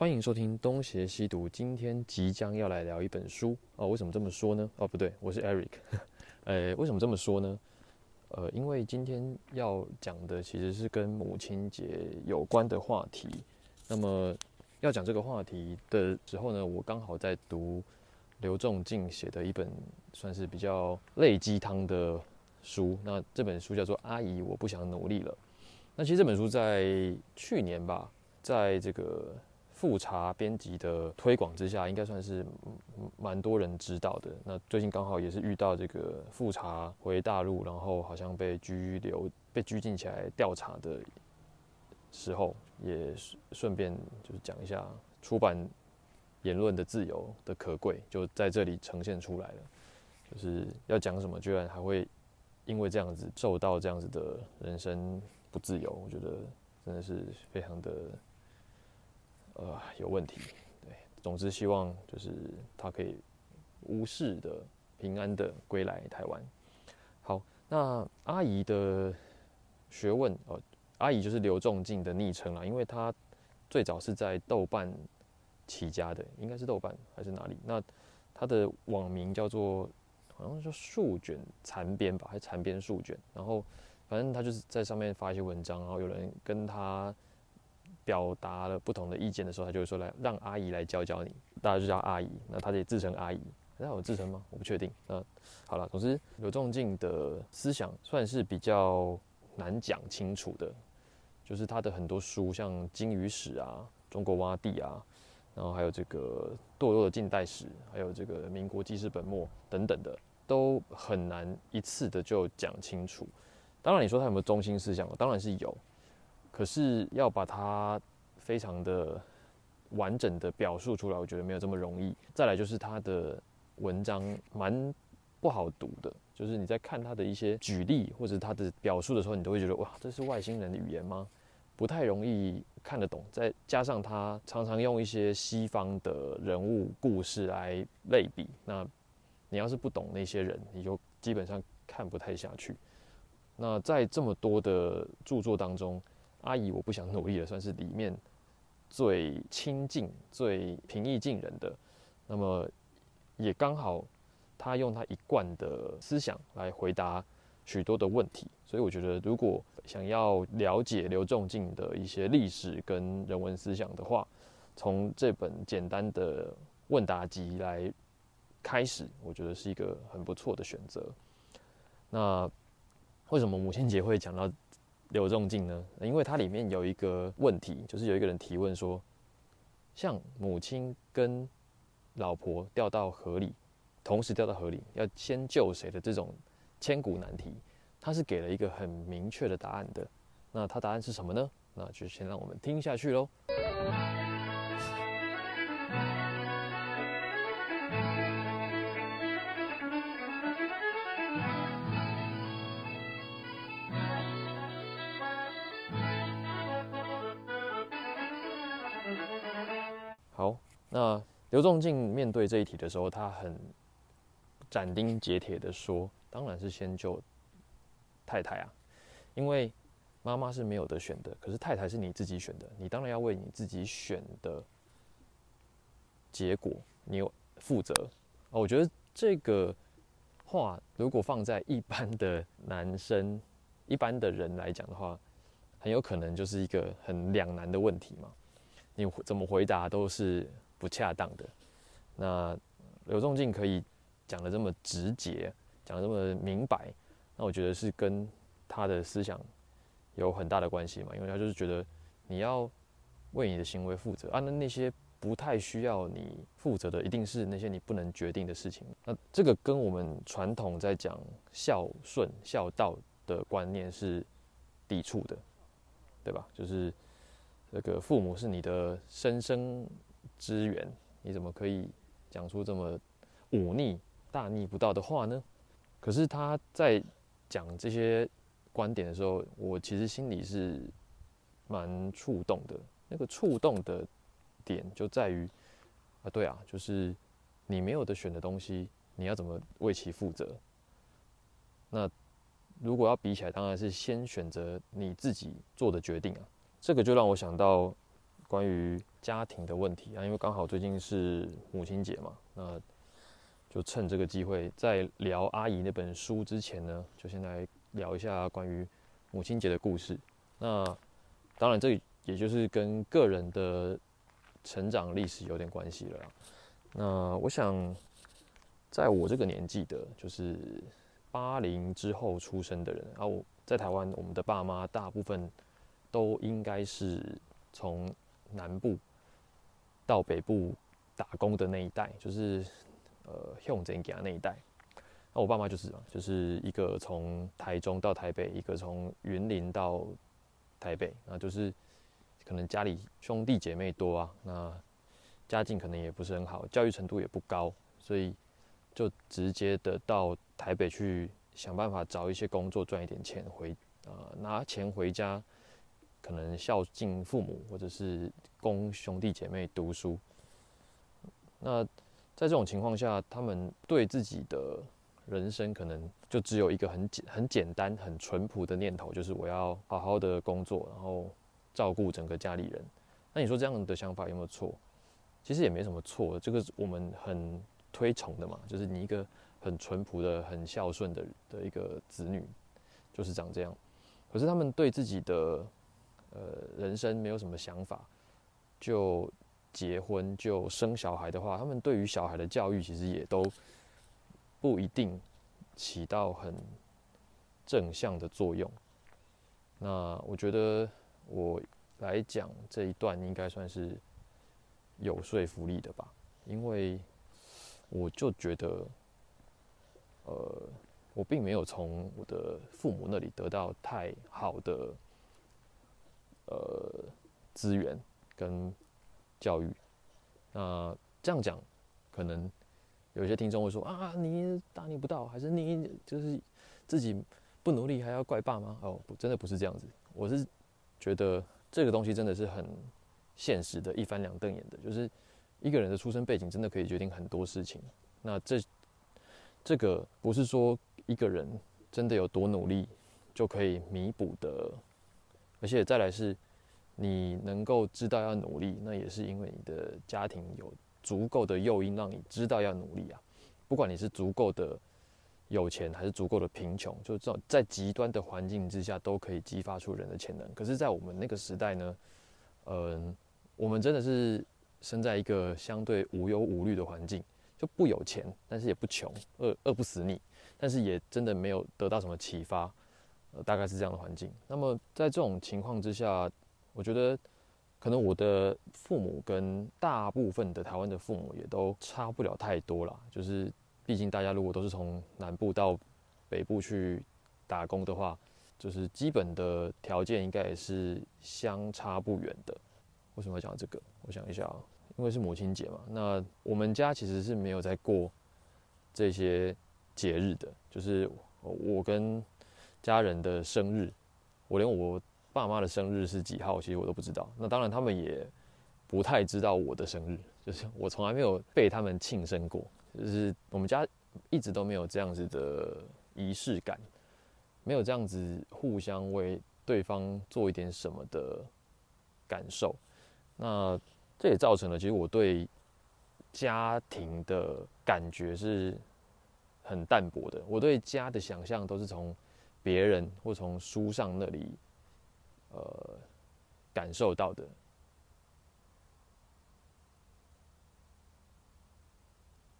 欢迎收听东邪西毒。今天即将要来聊一本书哦。为什么这么说呢？哦，不对，我是 Eric。呃，为什么这么说呢？呃，因为今天要讲的其实是跟母亲节有关的话题。那么要讲这个话题的时候呢，我刚好在读刘仲敬写的一本算是比较类鸡汤的书。那这本书叫做《阿姨，我不想努力了》。那其实这本书在去年吧，在这个。复查编辑的推广之下，应该算是蛮多人知道的。那最近刚好也是遇到这个复查回大陆，然后好像被拘留、被拘禁起来调查的时候，也顺便就是讲一下出版言论的自由的可贵，就在这里呈现出来了。就是要讲什么，居然还会因为这样子受到这样子的人生不自由，我觉得真的是非常的。呃，有问题，对，总之希望就是他可以无事的、平安的归来台湾。好，那阿姨的学问，呃，阿姨就是刘仲敬的昵称啦，因为他最早是在豆瓣起家的，应该是豆瓣还是哪里？那他的网名叫做好像叫树卷残边吧，还是残编数卷？然后反正他就是在上面发一些文章，然后有人跟他。表达了不同的意见的时候，他就会说来让阿姨来教教你，大家就叫阿姨。那他也自称阿姨，那有自称吗？我不确定。那好了，总之刘仲敬的思想算是比较难讲清楚的，就是他的很多书，像《金鱼史》啊，《中国洼地》啊，然后还有这个《堕落的近代史》，还有这个《民国记事本末》等等的，都很难一次的就讲清楚。当然，你说他有没有中心思想？当然是有。可是要把它非常的完整的表述出来，我觉得没有这么容易。再来就是他的文章蛮不好读的，就是你在看他的一些举例或者他的表述的时候，你都会觉得哇，这是外星人的语言吗？不太容易看得懂。再加上他常常用一些西方的人物故事来类比，那你要是不懂那些人，你就基本上看不太下去。那在这么多的著作当中，阿姨，我不想努力了，算是里面最亲近、最平易近人的。那么也刚好，他用他一贯的思想来回答许多的问题。所以我觉得，如果想要了解刘仲敬的一些历史跟人文思想的话，从这本简单的问答集来开始，我觉得是一个很不错的选择。那为什么母亲节会讲到？刘仲敬呢？因为它里面有一个问题，就是有一个人提问说，像母亲跟老婆掉到河里，同时掉到河里，要先救谁的这种千古难题，他是给了一个很明确的答案的。那他答案是什么呢？那就先让我们听下去喽。那刘仲敬面对这一题的时候，他很斩钉截铁的说：“当然是先救太太啊，因为妈妈是没有得选的，可是太太是你自己选的，你当然要为你自己选的结果你有负责啊。”我觉得这个话如果放在一般的男生、一般的人来讲的话，很有可能就是一个很两难的问题嘛。你怎么回答都是。不恰当的，那刘仲敬可以讲的这么直接，讲的这么明白，那我觉得是跟他的思想有很大的关系嘛，因为他就是觉得你要为你的行为负责啊，那那些不太需要你负责的，一定是那些你不能决定的事情。那这个跟我们传统在讲孝顺孝道的观念是抵触的，对吧？就是这个父母是你的生生。资源，你怎么可以讲出这么忤逆、大逆不道的话呢？可是他在讲这些观点的时候，我其实心里是蛮触动的。那个触动的点就在于啊，对啊，就是你没有的选的东西，你要怎么为其负责？那如果要比起来，当然是先选择你自己做的决定啊。这个就让我想到关于。家庭的问题啊，因为刚好最近是母亲节嘛，那就趁这个机会，在聊阿姨那本书之前呢，就先来聊一下关于母亲节的故事。那当然，这也就是跟个人的成长历史有点关系了。那我想，在我这个年纪的，就是八零之后出生的人啊，我在台湾，我们的爸妈大部分都应该是从南部到北部打工的那一代，就是呃向前家那一代。那我爸妈就是嘛，就是一个从台中到台北，一个从云林到台北，那就是可能家里兄弟姐妹多啊，那。家境可能也不是很好，教育程度也不高，所以就直接的到台北去想办法找一些工作赚一点钱回，呃，拿钱回家，可能孝敬父母或者是供兄弟姐妹读书。那在这种情况下，他们对自己的人生可能就只有一个很简、很简单、很淳朴的念头，就是我要好好的工作，然后照顾整个家里人。那你说这样的想法有没有错？其实也没什么错，这个我们很推崇的嘛，就是你一个很淳朴的、很孝顺的的一个子女，就是长这样。可是他们对自己的呃人生没有什么想法，就结婚就生小孩的话，他们对于小孩的教育其实也都不一定起到很正向的作用。那我觉得我来讲这一段应该算是。有说服力的吧，因为我就觉得，呃，我并没有从我的父母那里得到太好的呃资源跟教育。那这样讲，可能有些听众会说啊，你大逆不道，还是你就是自己不努力还要怪爸妈？哦，不，真的不是这样子。我是觉得这个东西真的是很。现实的一翻两瞪眼的，就是一个人的出生背景真的可以决定很多事情。那这这个不是说一个人真的有多努力就可以弥补的，而且再来是，你能够知道要努力，那也是因为你的家庭有足够的诱因让你知道要努力啊。不管你是足够的有钱还是足够的贫穷，就这种在极端的环境之下都可以激发出人的潜能。可是，在我们那个时代呢，嗯。我们真的是生在一个相对无忧无虑的环境，就不有钱，但是也不穷，饿饿不死你，但是也真的没有得到什么启发，呃，大概是这样的环境。那么在这种情况之下，我觉得可能我的父母跟大部分的台湾的父母也都差不了太多啦。就是毕竟大家如果都是从南部到北部去打工的话，就是基本的条件应该也是相差不远的。为什么要讲这个？我想一下啊，因为是母亲节嘛。那我们家其实是没有在过这些节日的，就是我跟家人的生日，我连我爸妈的生日是几号，其实我都不知道。那当然，他们也不太知道我的生日，就是我从来没有被他们庆生过。就是我们家一直都没有这样子的仪式感，没有这样子互相为对方做一点什么的感受。那这也造成了，其实我对家庭的感觉是很淡薄的。我对家的想象都是从别人或从书上那里呃感受到的。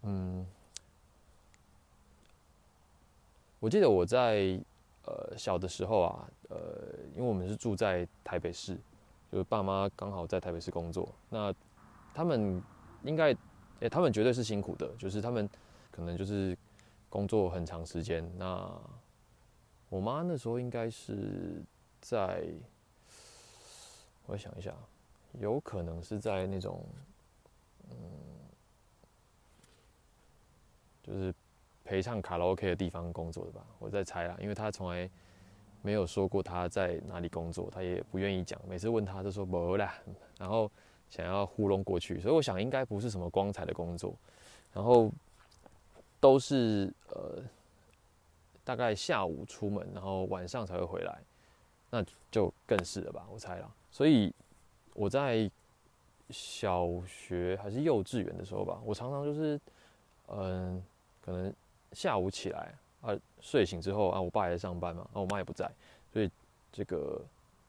嗯，我记得我在呃小的时候啊，呃，因为我们是住在台北市。就是爸妈刚好在台北市工作，那他们应该，哎，他们绝对是辛苦的，就是他们可能就是工作很长时间。那我妈那时候应该是在，我想一下，有可能是在那种，嗯，就是陪唱卡拉 OK 的地方工作的吧，我在猜啊，因为她从来。没有说过她在哪里工作，她也不愿意讲。每次问她，都说没啦，然后想要糊弄过去。所以我想应该不是什么光彩的工作，然后都是呃大概下午出门，然后晚上才会回来，那就更是了吧，我猜了。所以我在小学还是幼稚园的时候吧，我常常就是，嗯，可能下午起来啊，睡醒之后啊，我爸也在上班嘛，啊，我妈也不在，所以这个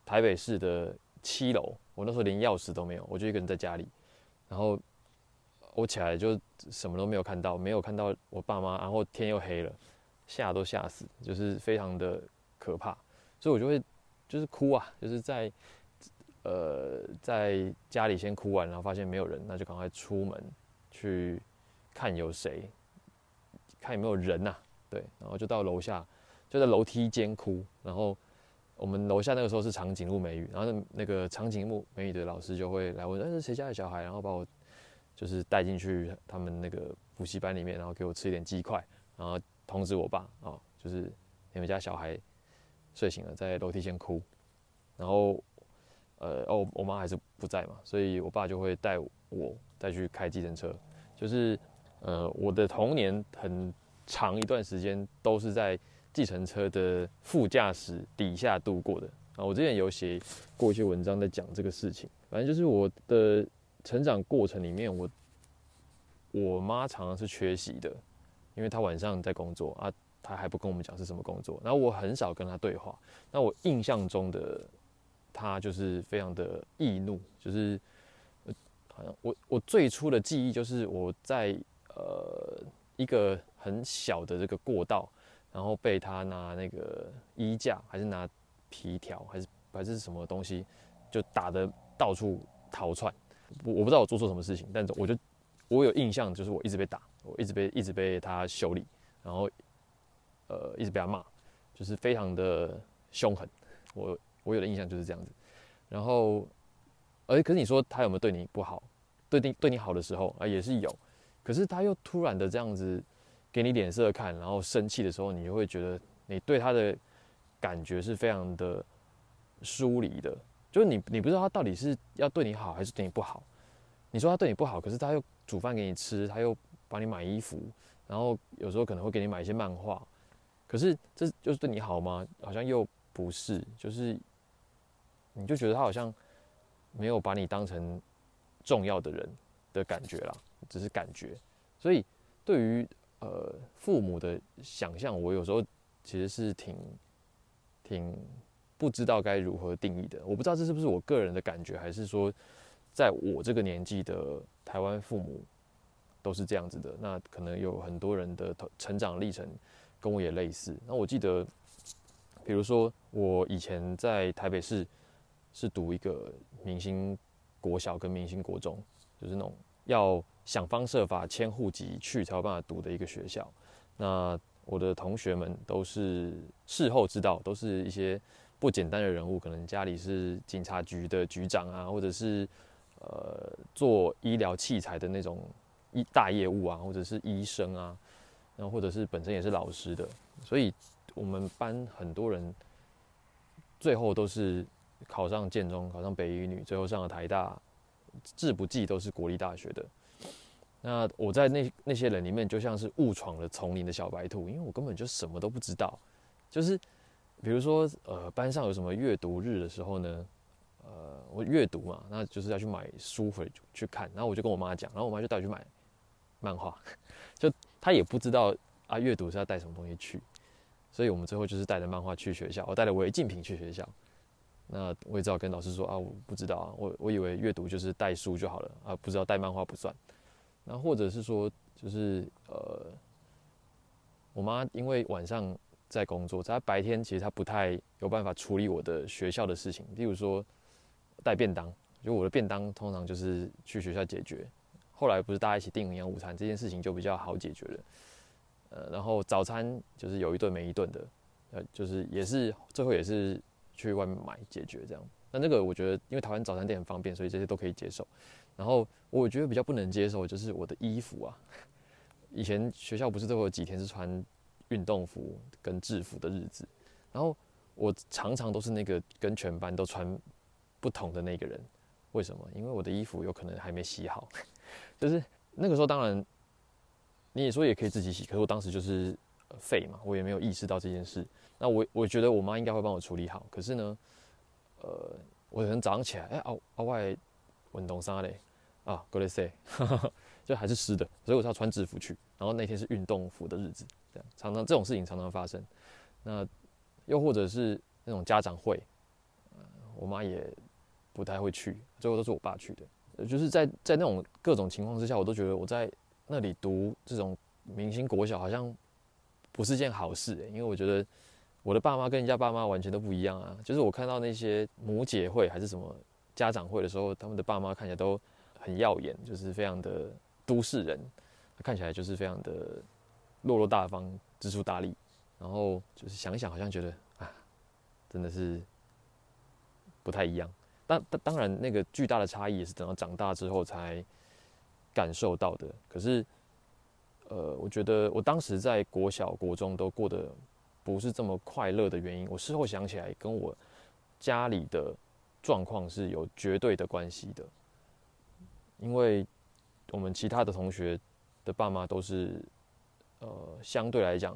台北市的七楼，我那时候连钥匙都没有，我就一个人在家里，然后我起来就什么都没有看到，没有看到我爸妈，然后天又黑了，吓都吓死，就是非常的可怕，所以我就会就是哭啊，就是在。呃，在家里先哭完，然后发现没有人，那就赶快出门去看有谁，看有没有人呐。对，然后就到楼下，就在楼梯间哭。然后我们楼下那个时候是长颈鹿美语，然后那那个长颈鹿美语的老师就会来问，哎，是谁家的小孩？然后把我就是带进去他们那个补习班里面，然后给我吃一点鸡块，然后通知我爸，哦，就是你们家小孩睡醒了，在楼梯间哭，然后。呃哦，我妈还是不在嘛，所以我爸就会带我再去开计程车。就是呃，我的童年很长一段时间都是在计程车的副驾驶底下度过的啊。我之前有写过一些文章在讲这个事情。反正就是我的成长过程里面，我我妈常常是缺席的，因为他晚上在工作啊，他还不跟我们讲是什么工作，然后我很少跟他对话。那我印象中的。他就是非常的易怒，就是好像我我最初的记忆就是我在呃一个很小的这个过道，然后被他拿那个衣架还是拿皮条还是还是什么东西，就打的到处逃窜。我我不知道我做错什么事情，但是我就我有印象，就是我一直被打，我一直被一直被他修理，然后呃一直被他骂，就是非常的凶狠。我。我有的印象就是这样子，然后，而可是你说他有没有对你不好？对你对你好的时候啊，也是有。可是他又突然的这样子给你脸色看，然后生气的时候，你就会觉得你对他的感觉是非常的疏离的。就是你你不知道他到底是要对你好还是对你不好。你说他对你不好，可是他又煮饭给你吃，他又帮你买衣服，然后有时候可能会给你买一些漫画。可是这就是对你好吗？好像又不是，就是。你就觉得他好像没有把你当成重要的人的感觉啦，只是感觉。所以对于呃父母的想象，我有时候其实是挺挺不知道该如何定义的。我不知道这是不是我个人的感觉，还是说在我这个年纪的台湾父母都是这样子的。那可能有很多人的成长历程跟我也类似。那我记得，比如说我以前在台北市。是读一个明星国小跟明星国中，就是那种要想方设法迁户籍去才有办法读的一个学校。那我的同学们都是事后知道，都是一些不简单的人物，可能家里是警察局的局长啊，或者是呃做医疗器材的那种一大业务啊，或者是医生啊，然后或者是本身也是老师的，所以我们班很多人最后都是。考上建中，考上北一女，最后上了台大，志不济都是国立大学的。那我在那那些人里面，就像是误闯了丛林的小白兔，因为我根本就什么都不知道。就是比如说，呃，班上有什么阅读日的时候呢，呃，我阅读嘛，那就是要去买书回去看。然后我就跟我妈讲，然后我妈就带我去买漫画，就他也不知道啊，阅读是要带什么东西去。所以我们最后就是带着漫画去学校，我带了违禁品去学校。那我也只好跟老师说啊，我不知道啊，我我以为阅读就是带书就好了啊，不知道带漫画不算。那或者是说，就是呃，我妈因为晚上在工作，她白天其实她不太有办法处理我的学校的事情，例如说带便当，就我的便当通常就是去学校解决。后来不是大家一起订营养午餐，这件事情就比较好解决了。呃，然后早餐就是有一顿没一顿的，呃，就是也是最后也是。去外面买解决这样，那那个我觉得，因为台湾早餐店很方便，所以这些都可以接受。然后我觉得比较不能接受就是我的衣服啊，以前学校不是都有几天是穿运动服跟制服的日子，然后我常常都是那个跟全班都穿不同的那个人。为什么？因为我的衣服有可能还没洗好，就是那个时候当然你也说也可以自己洗，可是我当时就是废嘛，我也没有意识到这件事。那我我觉得我妈应该会帮我处理好，可是呢，呃，我可能早上起来，哎，阿阿外运动衫嘞，啊，Go let's say，就还是湿的，所以我是要穿制服去。然后那天是运动服的日子，这样常常这种事情常常发生。那又或者是那种家长会，我妈也不太会去，最后都是我爸去的。就是在在那种各种情况之下，我都觉得我在那里读这种明星国小好像不是件好事，因为我觉得我的爸妈跟人家爸妈完全都不一样啊。就是我看到那些母姐会还是什么家长会的时候，他们的爸妈看起来都很耀眼，就是非常的都市人，看起来就是非常的落落大方、知书达理。然后就是想想，好像觉得啊，真的是不太一样。当当当然，那个巨大的差异也是等到长大之后才感受到的。可是，呃，我觉得我当时在国小、国中都过得不是这么快乐的原因，我事后想起来，跟我家里的状况是有绝对的关系的。因为我们其他的同学的爸妈都是，呃，相对来讲，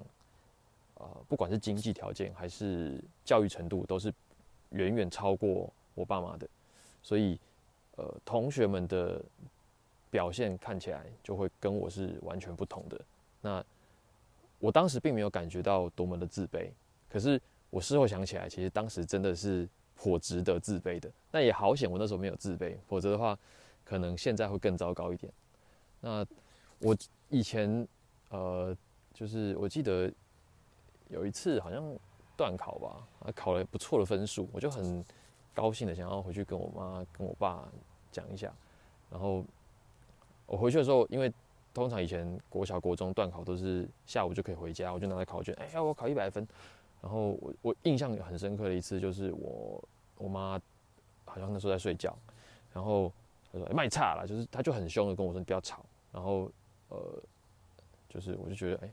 呃，不管是经济条件还是教育程度，都是远远超过。我爸妈的，所以，呃，同学们的表现看起来就会跟我是完全不同的。那我当时并没有感觉到多么的自卑，可是我事后想起来，其实当时真的是颇值得自卑的。那也好险，我那时候没有自卑，否则的话，可能现在会更糟糕一点。那我以前，呃，就是我记得有一次好像断考吧，啊，考了不错的分数，我就很。高兴的想要回去跟我妈跟我爸讲一下，然后我回去的时候，因为通常以前国小国中断考都是下午就可以回家，我就拿着考卷，哎呀，我考一百分。然后我我印象很深刻的一次就是我我妈好像那时候在睡觉，然后她说卖差了，就是她就很凶的跟我说你不要吵。然后呃，就是我就觉得哎，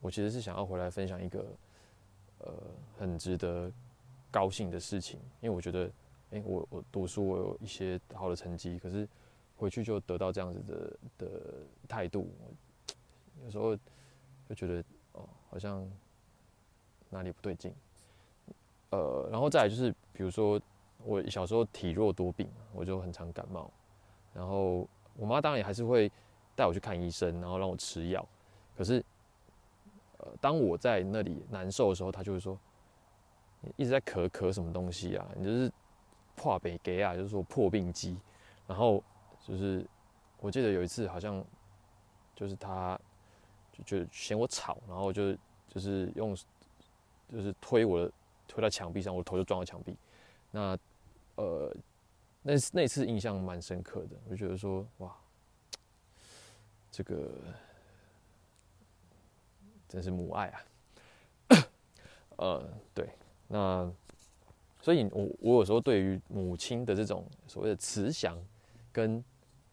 我其实是想要回来分享一个呃很值得。高兴的事情，因为我觉得，哎，我我读书我有一些好的成绩，可是回去就得到这样子的的态度，有时候就觉得哦，好像哪里不对劲。呃，然后再来就是，比如说我小时候体弱多病，我就很常感冒，然后我妈当然也还是会带我去看医生，然后让我吃药，可是呃，当我在那里难受的时候，她就会说。一直在咳咳什么东西啊？你就是破北给啊，就是说破病机。然后就是我记得有一次好像就是他就就嫌我吵，然后就就是用就是推我的推到墙壁上，我的头就撞到墙壁。那呃那那次印象蛮深刻的，我就觉得说哇，这个真是母爱啊。呃，对。那，所以，我我有时候对于母亲的这种所谓的慈祥跟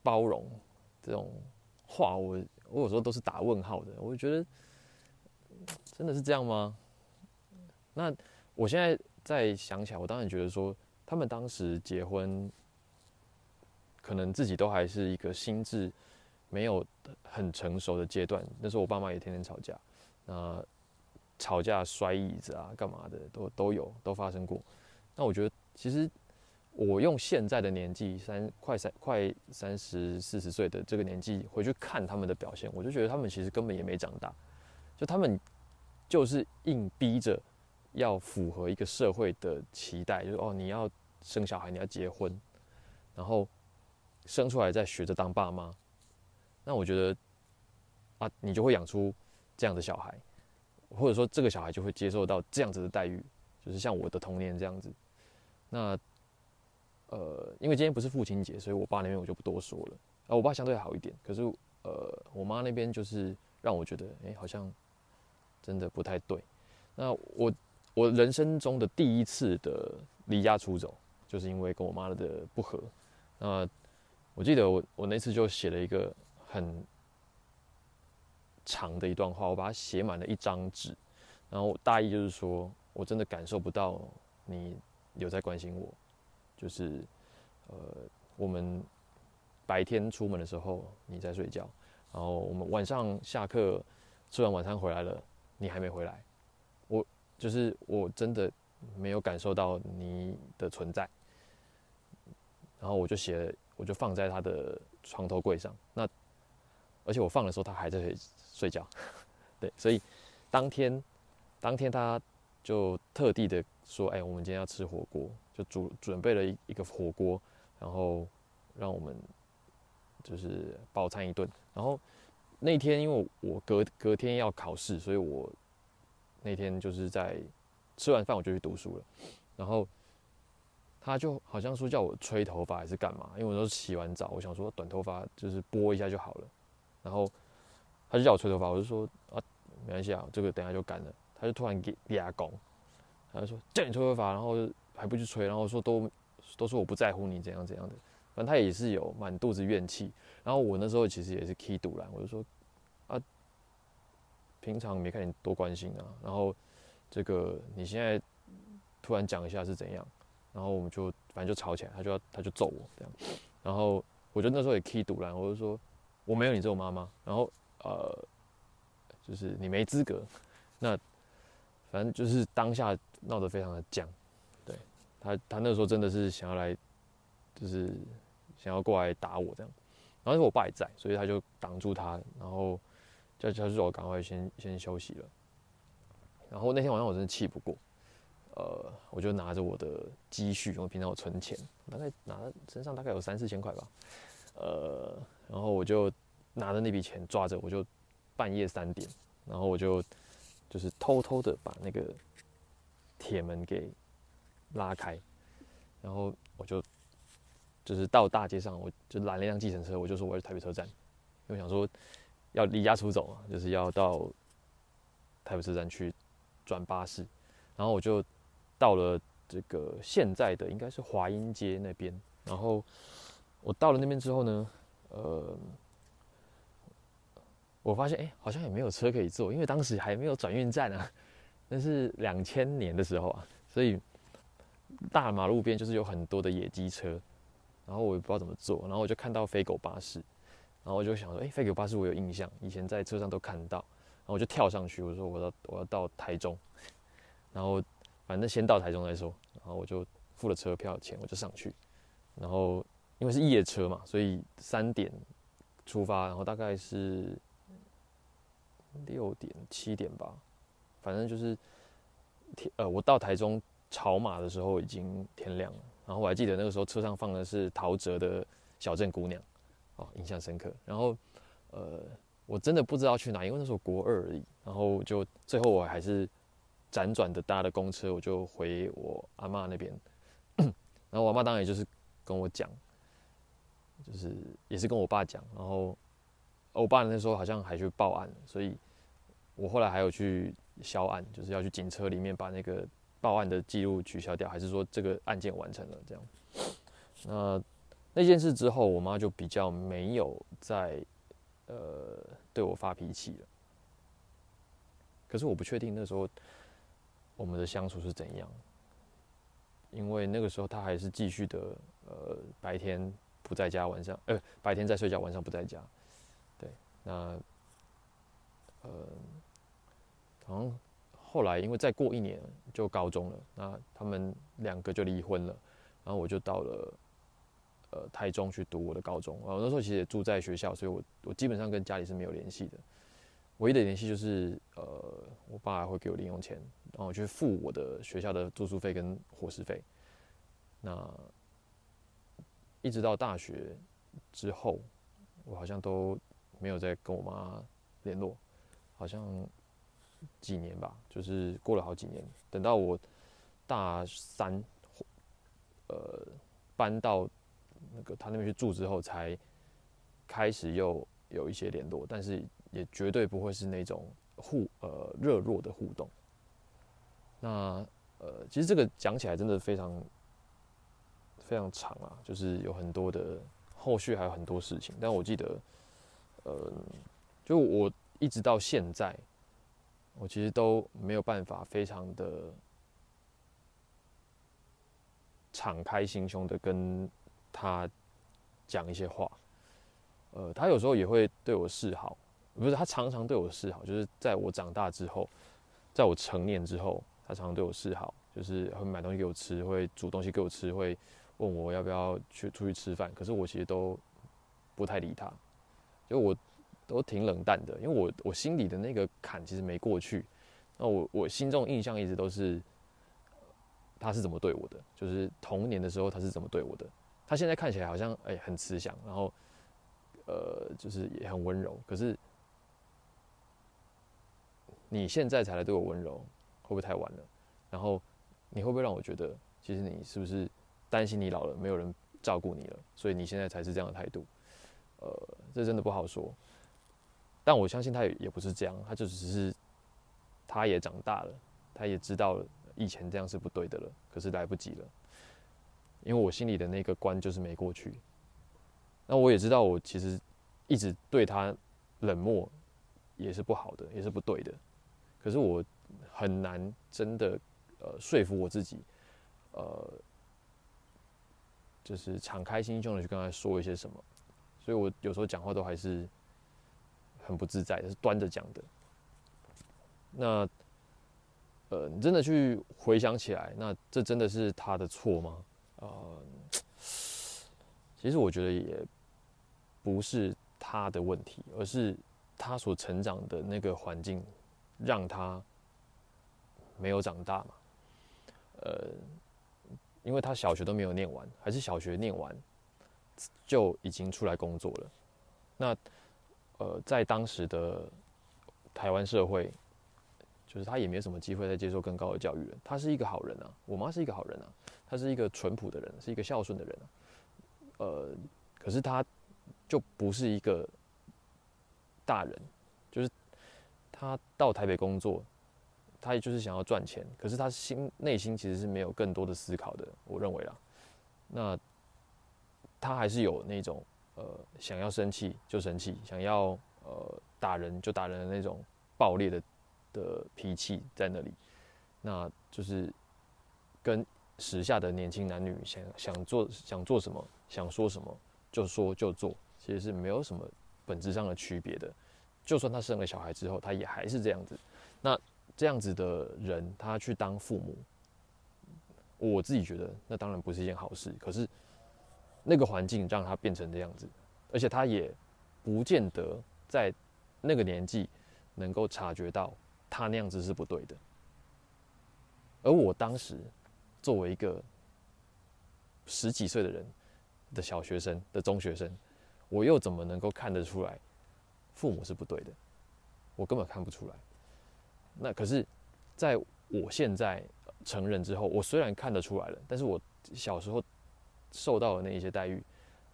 包容这种话，我我有时候都是打问号的。我觉得真的是这样吗？那我现在再想起来，我当然觉得说，他们当时结婚，可能自己都还是一个心智没有很成熟的阶段。那时候我爸妈也天天吵架，那。吵架摔椅子啊，干嘛的都都有都发生过。那我觉得其实我用现在的年纪三快三快三十四十岁的这个年纪回去看他们的表现，我就觉得他们其实根本也没长大，就他们就是硬逼着要符合一个社会的期待，就是哦你要生小孩，你要结婚，然后生出来再学着当爸妈。那我觉得啊，你就会养出这样的小孩。或者说，这个小孩就会接受到这样子的待遇，就是像我的童年这样子。那，呃，因为今天不是父亲节，所以我爸那边我就不多说了。啊，我爸相对好一点，可是，呃，我妈那边就是让我觉得，哎，好像真的不太对。那我我人生中的第一次的离家出走，就是因为跟我妈的不和。那我记得我我那次就写了一个很。长的一段话，我把它写满了一张纸，然后大意就是说，我真的感受不到你有在关心我，就是呃，我们白天出门的时候你在睡觉，然后我们晚上下课吃完晚餐回来了，你还没回来，我就是我真的没有感受到你的存在，然后我就写我就放在他的床头柜上。那而且我放的时候他还在睡觉，对，所以当天当天他就特地的说：“哎，我们今天要吃火锅，就煮准备了一一个火锅，然后让我们就是饱餐一顿。”然后那天因为我隔隔天要考试，所以我那天就是在吃完饭我就去读书了，然后。他就好像说叫我吹头发还是干嘛，因为我都洗完澡，我想说短头发就是拨一下就好了。然后他就叫我吹头发，我就说啊没关系啊，这个等下就干了。他就突然给给他拱，他就说叫你吹头发，然后还不去吹，然后说都都说我不在乎你怎样怎样的。反正他也是有满肚子怨气。然后我那时候其实也是 key 堵了，我就说啊平常没看你多关心啊，然后这个你现在突然讲一下是怎样？然后我们就反正就吵起来，他就要他就揍我这样，然后我就那时候也 key 堵了，我就说我没有你这种妈妈，然后呃就是你没资格，那反正就是当下闹得非常的僵，对他他那时候真的是想要来就是想要过来打我这样，然后是我爸也在，所以他就挡住他，然后叫叫我赶快先先休息了，然后那天晚上我真的气不过。呃，我就拿着我的积蓄，我平常我存钱，大概拿身上大概有三四千块吧，呃，然后我就拿着那笔钱抓着，我就半夜三点，然后我就就是偷偷的把那个铁门给拉开，然后我就就是到大街上，我就拦了一辆计程车，我就说我要去台北车站，因为想说要离家出走嘛，就是要到台北车站去转巴士，然后我就。到了这个现在的应该是华阴街那边，然后我到了那边之后呢，呃，我发现哎，好像也没有车可以坐，因为当时还没有转运站啊，那是两千年的时候啊，所以大马路边就是有很多的野鸡车，然后我也不知道怎么坐，然后我就看到飞狗巴士，然后我就想说，哎，飞狗巴士我有印象，以前在车上都看到，然后我就跳上去，我说我要我要到台中，然后。反正先到台中再说，然后我就付了车票钱，我就上去。然后因为是夜车嘛，所以三点出发，然后大概是六点七点吧，反正就是天呃，我到台中草马的时候已经天亮了。然后我还记得那个时候车上放的是陶喆的《小镇姑娘》，哦，印象深刻。然后呃，我真的不知道去哪，因为那时候国二而已。然后就最后我还是。辗转的搭的公车，我就回我阿妈那边，然后我阿妈当然也就是跟我讲，就是也是跟我爸讲，然后我爸那时候好像还去报案，所以我后来还有去销案，就是要去警车里面把那个报案的记录取消掉，还是说这个案件完成了这样？那那件事之后，我妈就比较没有在呃对我发脾气了，可是我不确定那时候。我们的相处是怎样？因为那个时候他还是继续的，呃，白天不在家，晚上呃白天在睡觉，晚上不在家。对，那呃，好像后来因为再过一年就高中了，那他们两个就离婚了，然后我就到了呃台中去读我的高中。然后那时候其实也住在学校，所以我我基本上跟家里是没有联系的。唯一的联系就是，呃，我爸会给我零用钱，然后我去付我的学校的住宿费跟伙食费。那一直到大学之后，我好像都没有再跟我妈联络，好像几年吧，就是过了好几年。等到我大三，呃，搬到那个他那边去住之后，才开始又有一些联络，但是。也绝对不会是那种互呃热络的互动。那呃，其实这个讲起来真的非常非常长啊，就是有很多的后续，还有很多事情。但我记得，呃，就我一直到现在，我其实都没有办法非常的敞开心胸的跟他讲一些话。呃，他有时候也会对我示好。不是他常常对我示好，就是在我长大之后，在我成年之后，他常常对我示好，就是会买东西给我吃，会煮东西给我吃，会问我要不要去出去吃饭，可是我其实都不太理他，就我都挺冷淡的，因为我我心里的那个坎其实没过去。那我我心中印象一直都是他是怎么对我的，就是童年的时候他是怎么对我的。他现在看起来好像哎很慈祥，然后呃就是也很温柔，可是你现在才来对我温柔，会不会太晚了？然后你会不会让我觉得，其实你是不是担心你老了没有人照顾你了，所以你现在才是这样的态度？呃，这真的不好说。但我相信他也也不是这样，他就只是他也长大了，他也知道了以前这样是不对的了，可是来不及了。因为我心里的那个关就是没过去，那我也知道我其实一直对他冷漠也是不好的，也是不对的。可是我很难真的呃说服我自己，呃，就是敞开心胸的去跟他说一些什么。所以我有时候讲话都还是很不自在，是端着讲的。那呃，你真的去回想起来，那这真的是他的错吗？呃，其实我觉得也不是他的问题，而是他所成长的那个环境让他没有长大嘛。呃，因为他小学都没有念完，还是小学念完就已经出来工作了。那呃，在当时的台湾社会，就是他也没有什么机会再接受更高的教育了。他是一个好人啊，我妈是一个好人啊。他是一个淳朴的人，是一个孝顺的人，呃，可是他就不是一个大人，就是他到台北工作，他也就是想要赚钱，可是他心内心其实是没有更多的思考的，我认为啦，那他还是有那种呃想要生气就生气，想要呃打人就打人的那种暴烈的的脾气在那里，那就是跟。时下的年轻男女想想做想做什么，想说什么就说就做，其实是没有什么本质上的区别的。就算他生了小孩之后，他也还是这样子。那这样子的人，他去当父母，我自己觉得那当然不是一件好事。可是那个环境让他变成这样子，而且他也不见得在那个年纪能够察觉到他那样子是不对的。而我当时。作为一个十几岁的人的小学生的中学生，我又怎么能够看得出来父母是不对的？我根本看不出来。那可是，在我现在成人之后，我虽然看得出来了，但是我小时候受到的那一些待遇，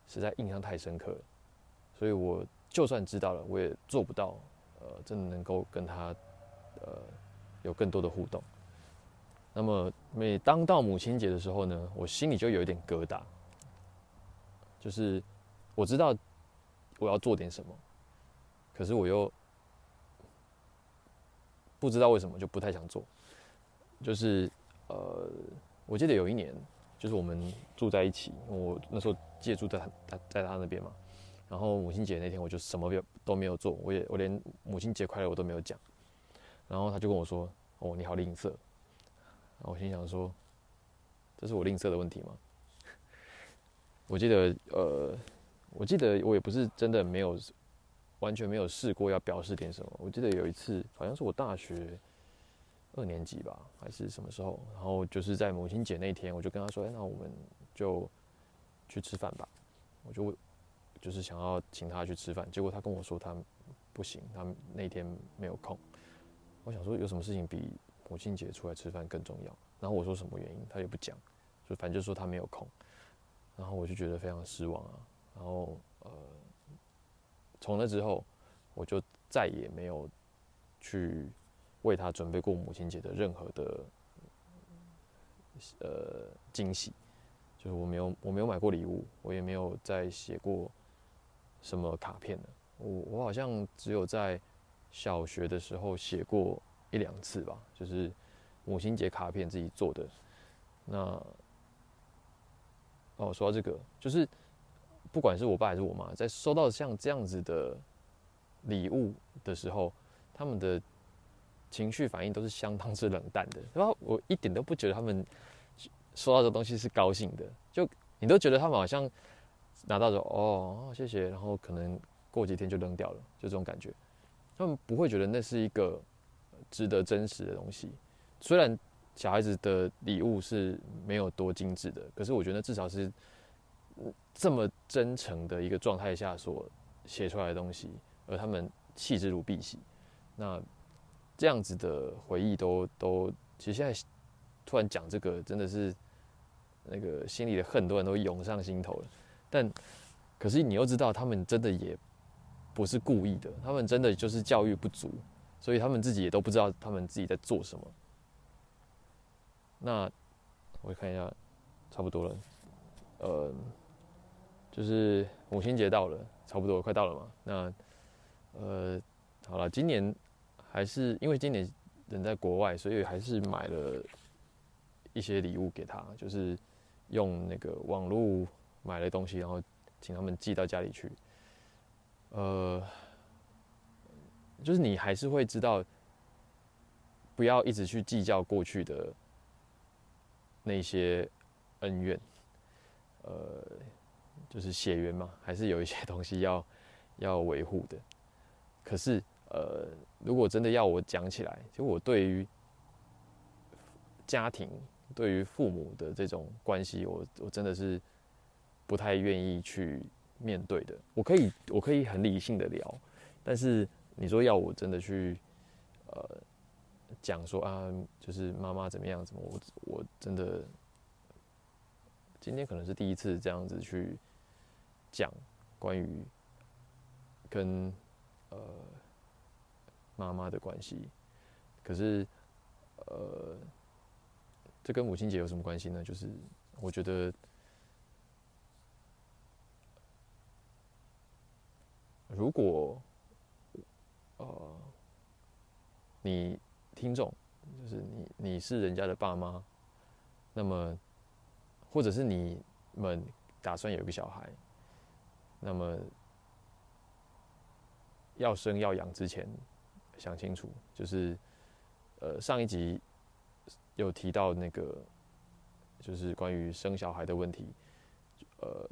实在印象太深刻了。所以我就算知道了，我也做不到，呃，真的能够跟他，呃，有更多的互动。那么每当到母亲节的时候呢，我心里就有一点疙瘩，就是我知道我要做点什么，可是我又不知道为什么就不太想做。就是呃，我记得有一年，就是我们住在一起，我那时候借住在他在他那边嘛，然后母亲节那天我就什么都没有做，我也我连母亲节快乐我都没有讲，然后他就跟我说：“哦，你好吝啬。”我心想说：“这是我吝啬的问题吗？” 我记得，呃，我记得我也不是真的没有完全没有试过要表示点什么。我记得有一次，好像是我大学二年级吧，还是什么时候？然后就是在母亲节那天，我就跟他说：“哎，那我们就去吃饭吧。”我就就是想要请他去吃饭，结果他跟我说他不行，他那天没有空。我想说，有什么事情比？母亲节出来吃饭更重要。然后我说什么原因，他也不讲，就反正就说他没有空。然后我就觉得非常失望啊。然后呃，从那之后，我就再也没有去为他准备过母亲节的任何的呃惊喜。就是我没有我没有买过礼物，我也没有再写过什么卡片的。我我好像只有在小学的时候写过。一两次吧，就是母亲节卡片自己做的。那哦，说到这个，就是不管是我爸还是我妈，在收到像这样子的礼物的时候，他们的情绪反应都是相当之冷淡的。然后我一点都不觉得他们收到这东西是高兴的。就你都觉得他们好像拿到说哦谢谢，然后可能过几天就扔掉了，就这种感觉。他们不会觉得那是一个值得珍惜的东西。虽然小孩子的礼物是没有多精致的，可是我觉得至少是这么真诚的一个状态下所写出来的东西，而他们弃之如敝屣。那这样子的回忆都都，其实现在突然讲这个，真的是那个心里的恨，多人都涌上心头了。但可是你又知道，他们真的也不是故意的，他们真的就是教育不足，所以他们自己也都不知道他们自己在做什么。那我看一下，差不多了，呃，就是母亲节到了，差不多快到了嘛。那呃，好了，今年。还是因为今年人在国外，所以还是买了一些礼物给他，就是用那个网络买了东西，然后请他们寄到家里去。呃，就是你还是会知道，不要一直去计较过去的那些恩怨，呃，就是血缘嘛，还是有一些东西要要维护的。可是。呃，如果真的要我讲起来，其实我对于家庭、对于父母的这种关系，我我真的是不太愿意去面对的。我可以，我可以很理性的聊，但是你说要我真的去呃讲说啊，就是妈妈怎么样，怎么我我真的今天可能是第一次这样子去讲关于跟呃。妈妈的关系，可是，呃，这跟母亲节有什么关系呢？就是我觉得，如果，呃，你听众就是你，你是人家的爸妈，那么，或者是你们打算有一个小孩，那么要生要养之前。想清楚，就是，呃，上一集有提到那个，就是关于生小孩的问题，呃，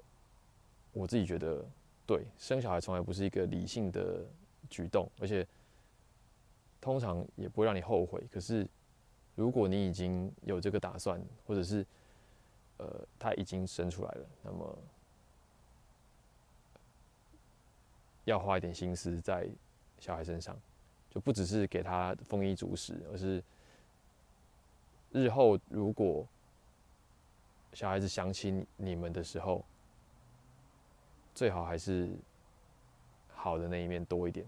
我自己觉得，对，生小孩从来不是一个理性的举动，而且通常也不会让你后悔。可是，如果你已经有这个打算，或者是，呃，他已经生出来了，那么要花一点心思在小孩身上。就不只是给他丰衣足食，而是日后如果小孩子想起你们的时候，最好还是好的那一面多一点，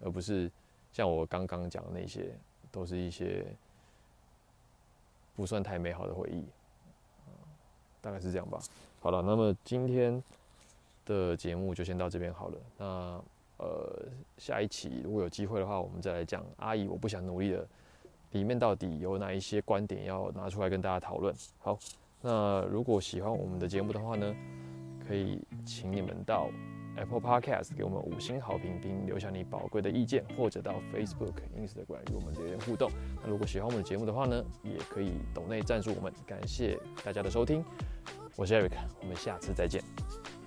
而不是像我刚刚讲的那些，都是一些不算太美好的回忆。大概是这样吧。好了，那么今天的节目就先到这边好了。那。呃，下一期如果有机会的话，我们再来讲《阿姨我不想努力了》里面到底有哪一些观点要拿出来跟大家讨论。好，那如果喜欢我们的节目的话呢，可以请你们到 Apple Podcast 给我们五星好评，并留下你宝贵的意见，或者到 Facebook、Instagram 与我们留言互动。那如果喜欢我们的节目的话呢，也可以抖内赞助我们。感谢大家的收听，我是 Eric，我们下次再见。